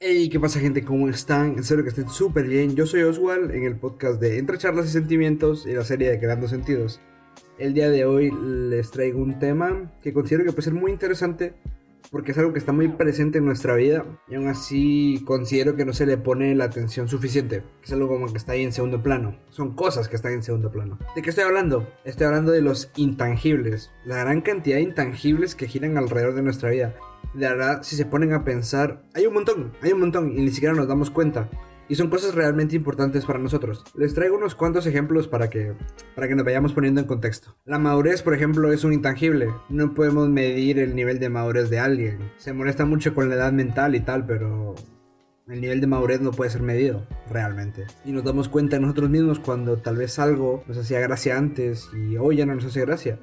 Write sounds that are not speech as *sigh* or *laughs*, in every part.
Hey, ¿qué pasa gente? ¿Cómo están? Espero que estén súper bien. Yo soy Oswald en el podcast de Entre Charlas y Sentimientos y la serie de Creando Sentidos. El día de hoy les traigo un tema que considero que puede ser muy interesante porque es algo que está muy presente en nuestra vida y aún así considero que no se le pone la atención suficiente. Es algo como que está ahí en segundo plano. Son cosas que están en segundo plano. ¿De qué estoy hablando? Estoy hablando de los intangibles. La gran cantidad de intangibles que giran alrededor de nuestra vida de verdad, si se ponen a pensar, hay un montón, hay un montón y ni siquiera nos damos cuenta. Y son cosas realmente importantes para nosotros. Les traigo unos cuantos ejemplos para que, para que nos vayamos poniendo en contexto. La madurez, por ejemplo, es un intangible. No podemos medir el nivel de madurez de alguien. Se molesta mucho con la edad mental y tal, pero el nivel de madurez no puede ser medido, realmente. Y nos damos cuenta nosotros mismos cuando tal vez algo nos hacía gracia antes y hoy ya no nos hace gracia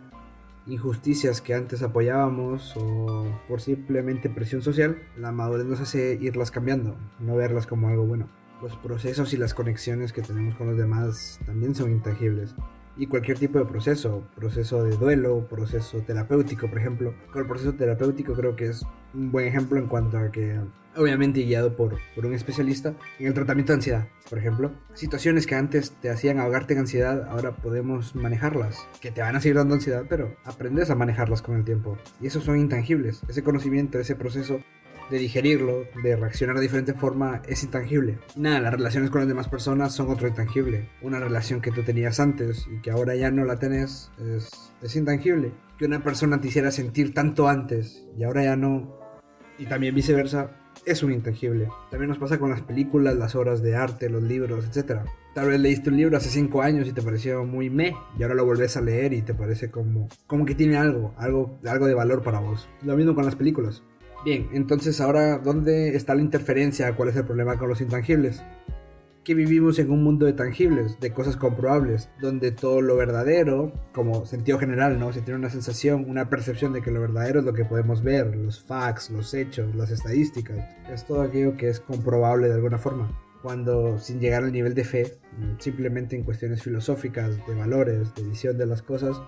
injusticias que antes apoyábamos o por simplemente presión social, la madurez nos hace irlas cambiando, no verlas como algo bueno. Los procesos y las conexiones que tenemos con los demás también son intangibles. Y cualquier tipo de proceso, proceso de duelo, proceso terapéutico, por ejemplo. Con el proceso terapéutico creo que es un buen ejemplo en cuanto a que obviamente guiado por, por un especialista, en el tratamiento de ansiedad, por ejemplo. Situaciones que antes te hacían ahogarte en ansiedad, ahora podemos manejarlas, que te van a seguir dando ansiedad, pero aprendes a manejarlas con el tiempo. Y esos son intangibles. Ese conocimiento, ese proceso de digerirlo, de reaccionar de diferente forma, es intangible. Nada, las relaciones con las demás personas son otro intangible. Una relación que tú tenías antes y que ahora ya no la tenés es, es intangible. Que una persona te hiciera sentir tanto antes y ahora ya no, y también viceversa, es un intangible. También nos pasa con las películas, las obras de arte, los libros, etc. Tal vez leíste un libro hace 5 años y te pareció muy meh, y ahora lo vuelves a leer y te parece como, como que tiene algo, algo, algo de valor para vos. Lo mismo con las películas. Bien, entonces ahora, ¿dónde está la interferencia? ¿Cuál es el problema con los intangibles? que vivimos en un mundo de tangibles, de cosas comprobables, donde todo lo verdadero, como sentido general, ¿no? Se tiene una sensación, una percepción de que lo verdadero es lo que podemos ver, los facts, los hechos, las estadísticas, es todo aquello que es comprobable de alguna forma. Cuando sin llegar al nivel de fe, simplemente en cuestiones filosóficas, de valores, de visión de las cosas,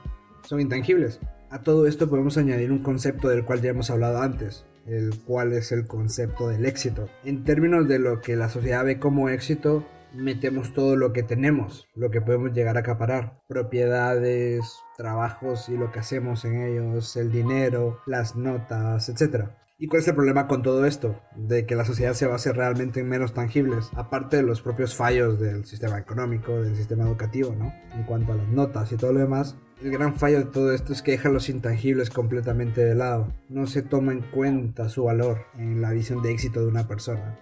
son intangibles. A todo esto podemos añadir un concepto del cual ya hemos hablado antes, el cual es el concepto del éxito. En términos de lo que la sociedad ve como éxito, metemos todo lo que tenemos, lo que podemos llegar a acaparar, propiedades, trabajos y lo que hacemos en ellos, el dinero, las notas, etc. ¿Y cuál es el problema con todo esto? De que la sociedad se base realmente en menos tangibles, aparte de los propios fallos del sistema económico, del sistema educativo, ¿no? En cuanto a las notas y todo lo demás, el gran fallo de todo esto es que deja los intangibles completamente de lado. No se toma en cuenta su valor en la visión de éxito de una persona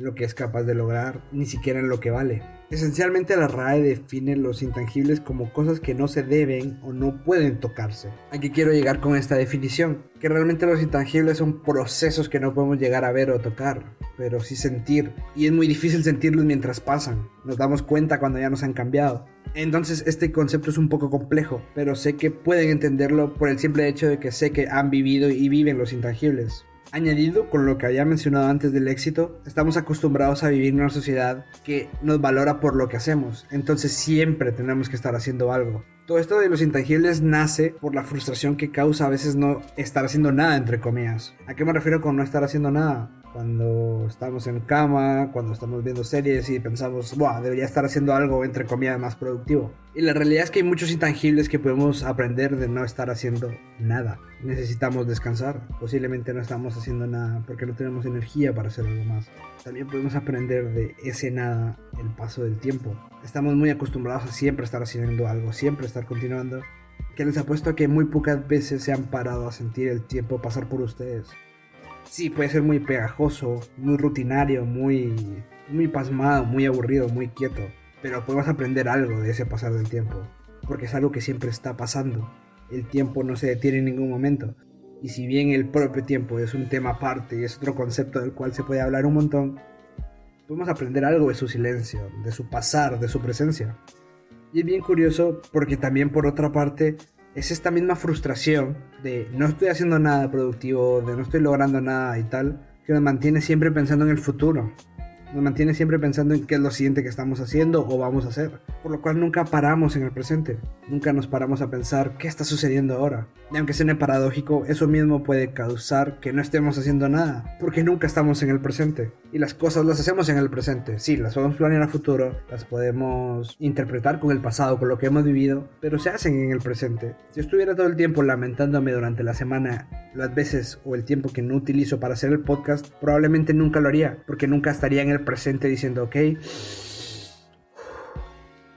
lo que es capaz de lograr, ni siquiera en lo que vale. Esencialmente la RAE define los intangibles como cosas que no se deben o no pueden tocarse. Aquí quiero llegar con esta definición, que realmente los intangibles son procesos que no podemos llegar a ver o tocar, pero sí sentir. Y es muy difícil sentirlos mientras pasan, nos damos cuenta cuando ya nos han cambiado. Entonces este concepto es un poco complejo, pero sé que pueden entenderlo por el simple hecho de que sé que han vivido y viven los intangibles. Añadido con lo que había mencionado antes del éxito, estamos acostumbrados a vivir en una sociedad que nos valora por lo que hacemos, entonces siempre tenemos que estar haciendo algo. Todo esto de los intangibles nace por la frustración que causa a veces no estar haciendo nada, entre comillas. ¿A qué me refiero con no estar haciendo nada? Cuando estamos en cama, cuando estamos viendo series y pensamos, Buah, debería estar haciendo algo entre comillas más productivo. Y la realidad es que hay muchos intangibles que podemos aprender de no estar haciendo nada. Necesitamos descansar, posiblemente no estamos haciendo nada porque no tenemos energía para hacer algo más. También podemos aprender de ese nada el paso del tiempo. Estamos muy acostumbrados a siempre estar haciendo algo, siempre estar continuando. Que les apuesto a que muy pocas veces se han parado a sentir el tiempo pasar por ustedes sí, puede ser muy pegajoso, muy rutinario, muy, muy pasmado, muy aburrido, muy quieto. Pero podemos aprender algo de ese pasar del tiempo. Porque es algo que siempre está pasando. El tiempo no se detiene en ningún momento. Y si bien el propio tiempo es un tema aparte y es otro concepto del cual se puede hablar un montón, podemos aprender algo de su silencio, de su pasar, de su presencia. Y es bien curioso porque también por otra parte es esta misma frustración de no estoy haciendo nada productivo, de no estoy logrando nada y tal, que nos mantiene siempre pensando en el futuro. Nos mantiene siempre pensando en qué es lo siguiente que estamos haciendo o vamos a hacer. Por lo cual nunca paramos en el presente. Nunca nos paramos a pensar qué está sucediendo ahora. Y aunque suene paradójico, eso mismo puede causar que no estemos haciendo nada. Porque nunca estamos en el presente. Y las cosas las hacemos en el presente. Sí, las podemos planear a futuro, las podemos interpretar con el pasado, con lo que hemos vivido, pero se hacen en el presente. Si estuviera todo el tiempo lamentándome durante la semana las veces o el tiempo que no utilizo para hacer el podcast, probablemente nunca lo haría, porque nunca estaría en el presente diciendo, ok,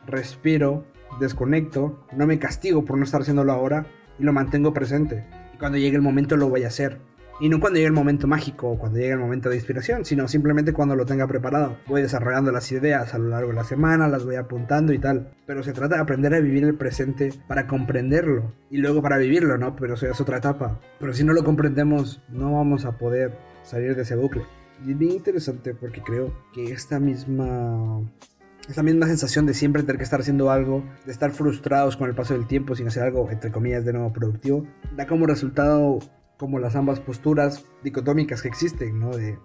respiro, desconecto, no me castigo por no estar haciéndolo ahora y lo mantengo presente. Y cuando llegue el momento lo voy a hacer. Y no cuando llegue el momento mágico o cuando llegue el momento de inspiración, sino simplemente cuando lo tenga preparado. Voy desarrollando las ideas a lo largo de la semana, las voy apuntando y tal. Pero se trata de aprender a vivir el presente para comprenderlo y luego para vivirlo, ¿no? Pero eso es otra etapa. Pero si no lo comprendemos, no vamos a poder salir de ese bucle. Y es bien interesante porque creo que esta misma esta misma sensación de siempre tener que estar haciendo algo, de estar frustrados con el paso del tiempo sin hacer algo, entre comillas, de nuevo productivo, da como resultado como las ambas posturas dicotómicas que existen, ¿no? De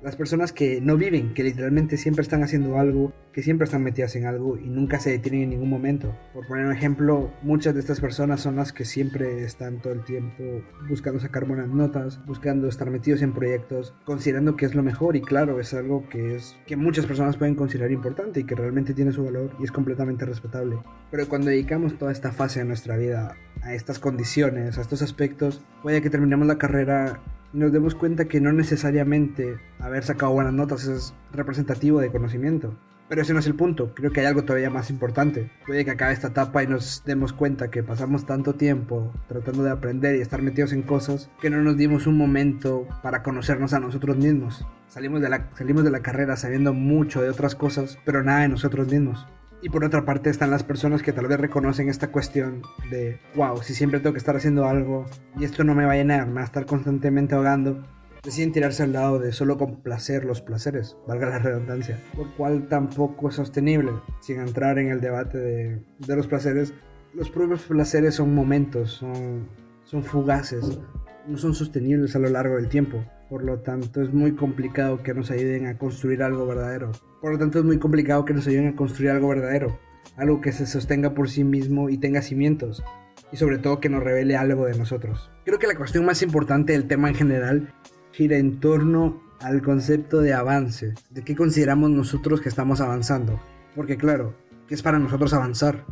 las personas que no viven, que literalmente siempre están haciendo algo, que siempre están metidas en algo y nunca se detienen en ningún momento. Por poner un ejemplo, muchas de estas personas son las que siempre están todo el tiempo buscando sacar buenas notas, buscando estar metidos en proyectos, considerando que es lo mejor y claro, es algo que es que muchas personas pueden considerar importante y que realmente tiene su valor y es completamente respetable. Pero cuando dedicamos toda esta fase de nuestra vida a estas condiciones, a estos aspectos, puede que terminemos la carrera nos demos cuenta que no necesariamente haber sacado buenas notas es representativo de conocimiento. Pero ese no es el punto, creo que hay algo todavía más importante. Puede que acabe esta etapa y nos demos cuenta que pasamos tanto tiempo tratando de aprender y estar metidos en cosas que no nos dimos un momento para conocernos a nosotros mismos. Salimos de la, salimos de la carrera sabiendo mucho de otras cosas, pero nada de nosotros mismos. Y por otra parte están las personas que tal vez reconocen esta cuestión de, wow, si siempre tengo que estar haciendo algo y esto no me va a llenar, me va a estar constantemente ahogando, deciden tirarse al lado de solo complacer los placeres, valga la redundancia, lo cual tampoco es sostenible, sin entrar en el debate de, de los placeres. Los propios placeres son momentos, son, son fugaces, no son sostenibles a lo largo del tiempo. Por lo tanto, es muy complicado que nos ayuden a construir algo verdadero. Por lo tanto, es muy complicado que nos ayuden a construir algo verdadero. Algo que se sostenga por sí mismo y tenga cimientos. Y sobre todo que nos revele algo de nosotros. Creo que la cuestión más importante del tema en general gira en torno al concepto de avance. De qué consideramos nosotros que estamos avanzando. Porque claro, ¿qué es para nosotros avanzar?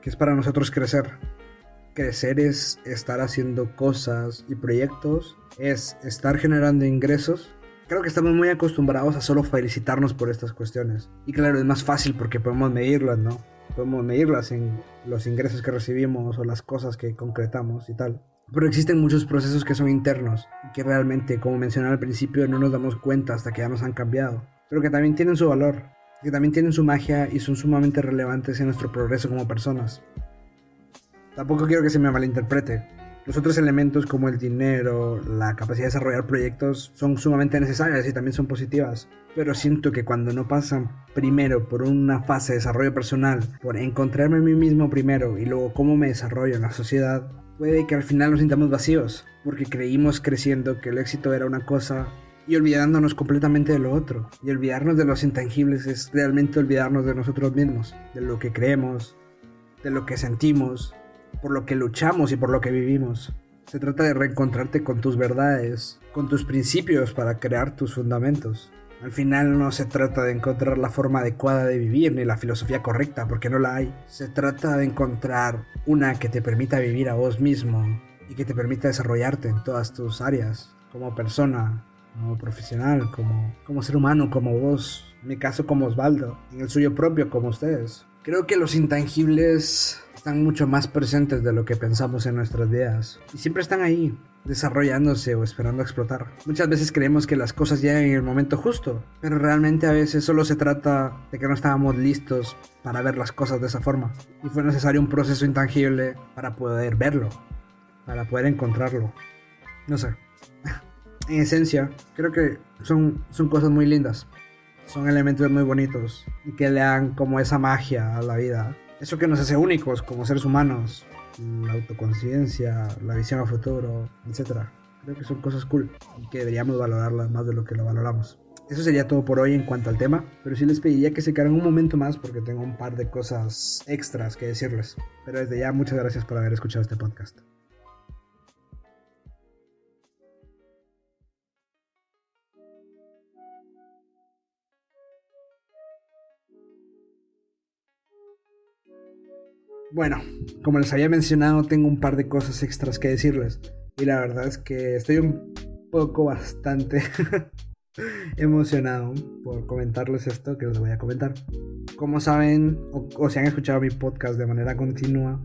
¿Qué es para nosotros crecer? Crecer es estar haciendo cosas y proyectos, es estar generando ingresos. Creo que estamos muy acostumbrados a solo felicitarnos por estas cuestiones. Y claro, es más fácil porque podemos medirlas, ¿no? Podemos medirlas en los ingresos que recibimos o las cosas que concretamos y tal. Pero existen muchos procesos que son internos y que realmente, como mencioné al principio, no nos damos cuenta hasta que ya nos han cambiado. Pero que también tienen su valor, que también tienen su magia y son sumamente relevantes en nuestro progreso como personas. Tampoco quiero que se me malinterprete. Los otros elementos como el dinero, la capacidad de desarrollar proyectos son sumamente necesarias y también son positivas. Pero siento que cuando no pasan primero por una fase de desarrollo personal, por encontrarme a mí mismo primero y luego cómo me desarrollo en la sociedad, puede que al final nos sintamos vacíos, porque creímos creciendo que el éxito era una cosa y olvidándonos completamente de lo otro. Y olvidarnos de los intangibles es realmente olvidarnos de nosotros mismos, de lo que creemos, de lo que sentimos, por lo que luchamos y por lo que vivimos. Se trata de reencontrarte con tus verdades, con tus principios para crear tus fundamentos. Al final no se trata de encontrar la forma adecuada de vivir ni la filosofía correcta, porque no la hay. Se trata de encontrar una que te permita vivir a vos mismo y que te permita desarrollarte en todas tus áreas, como persona, como profesional, como, como ser humano, como vos, en mi caso como Osvaldo, en el suyo propio como ustedes. Creo que los intangibles están mucho más presentes de lo que pensamos en nuestras vidas. Y siempre están ahí, desarrollándose o esperando explotar. Muchas veces creemos que las cosas llegan en el momento justo, pero realmente a veces solo se trata de que no estábamos listos para ver las cosas de esa forma. Y fue necesario un proceso intangible para poder verlo, para poder encontrarlo. No sé. *laughs* En esencia, creo que son, son cosas muy lindas. Son elementos muy bonitos y que le dan como esa magia a la vida eso que nos hace únicos como seres humanos, la autoconciencia, la visión a futuro, etc. Creo que son cosas cool y que deberíamos valorarlas más de lo que lo valoramos. Eso sería todo por hoy en cuanto al tema, pero sí les pediría que se quedaran un momento más porque tengo un par de cosas extras que decirles. Pero desde ya muchas gracias por haber escuchado este podcast. Bueno, como les había mencionado, tengo un par de cosas extras que decirles. Y la verdad es que estoy un poco bastante *laughs* emocionado por comentarles esto que les voy a comentar. Como saben, o, o si han escuchado mi podcast de manera continua,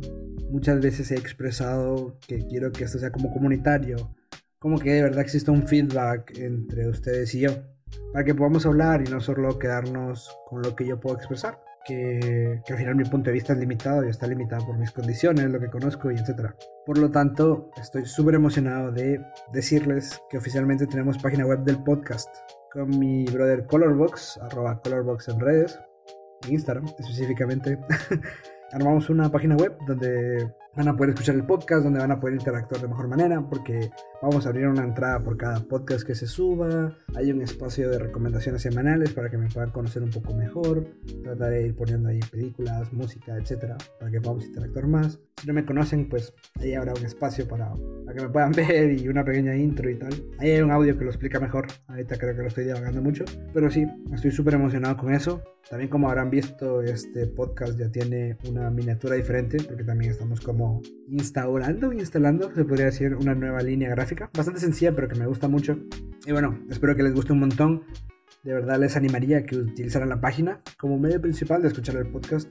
muchas veces he expresado que quiero que esto sea como comunitario, como que de verdad exista un feedback entre ustedes y yo, para que podamos hablar y no solo quedarnos con lo que yo puedo expresar que, al final mi punto de vista es limitado y está limitado por mis condiciones, lo que conozco y etc. Por lo tanto, estoy súper emocionado de decirles que oficialmente tenemos página web del podcast con mi brother Colorbox, arroba Colorbox en redes, en Instagram específicamente. *laughs* Armamos una página web donde van a poder escuchar el podcast, donde van a poder interactuar de mejor manera, porque vamos a abrir una entrada por cada podcast que se suba, hay un espacio de recomendaciones semanales para que me puedan conocer un poco mejor, trataré de ir poniendo ahí películas, música, etcétera, para que podamos interactuar más. Si no me conocen, pues ahí habrá un espacio para, para que me puedan *laughs* ver y una pequeña intro y tal. Ahí hay un audio que lo explica mejor, ahorita creo que lo estoy divagando mucho, pero sí, estoy súper emocionado con eso. También como habrán visto, este podcast ya tiene una miniatura diferente, porque también estamos como instalando, instalando, se podría decir, una nueva línea gráfica. Bastante sencilla, pero que me gusta mucho. Y bueno, espero que les guste un montón. De verdad les animaría a que utilizaran la página como medio principal de escuchar el podcast.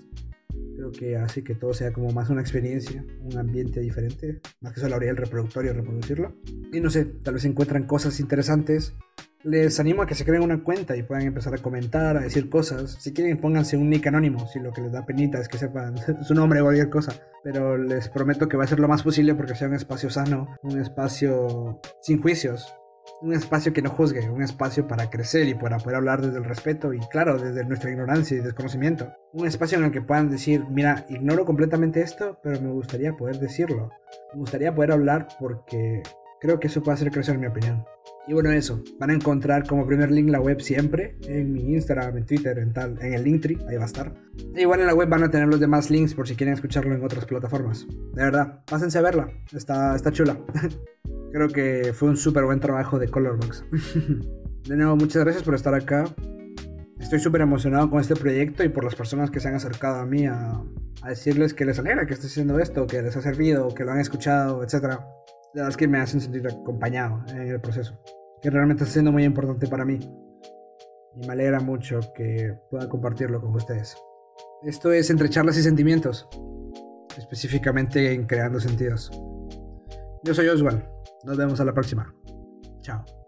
Creo que hace que todo sea como más una experiencia, un ambiente diferente, más que solo abrir el reproductor y reproducirlo. Y no sé, tal vez encuentran cosas interesantes les animo a que se creen una cuenta y puedan empezar a comentar, a decir cosas. Si quieren, pónganse un nick anónimo, si lo que les da penita es que sepan *laughs* su nombre o cualquier cosa. Pero les prometo que va a ser lo más posible porque sea un espacio sano, un espacio sin juicios, un espacio que no juzgue, un espacio para crecer y para poder hablar desde el respeto y claro, desde nuestra ignorancia y desconocimiento. Un espacio en el que puedan decir, mira, ignoro completamente esto, pero me gustaría poder decirlo. Me gustaría poder hablar porque creo que eso puede hacer crecer mi opinión. Y bueno, eso. Van a encontrar como primer link la web siempre. En mi Instagram, en Twitter, en tal, en el Linktree, ahí va a estar. E igual en la web van a tener los demás links por si quieren escucharlo en otras plataformas. De verdad, pásense a verla. Está, está chula. *laughs* Creo que fue un súper buen trabajo de Colorbox. *laughs* de nuevo, muchas gracias por estar acá. Estoy súper emocionado con este proyecto y por las personas que se han acercado a mí a, decirles que les alegra que esté haciendo esto, que les ha servido, que lo han escuchado, etcétera la verdad es que me hacen sentir acompañado en el proceso, que realmente está siendo muy importante para mí. Y me alegra mucho que pueda compartirlo con ustedes. Esto es Entre Charlas y Sentimientos, específicamente en Creando Sentidos. Yo soy Oswald, nos vemos a la próxima. Chao.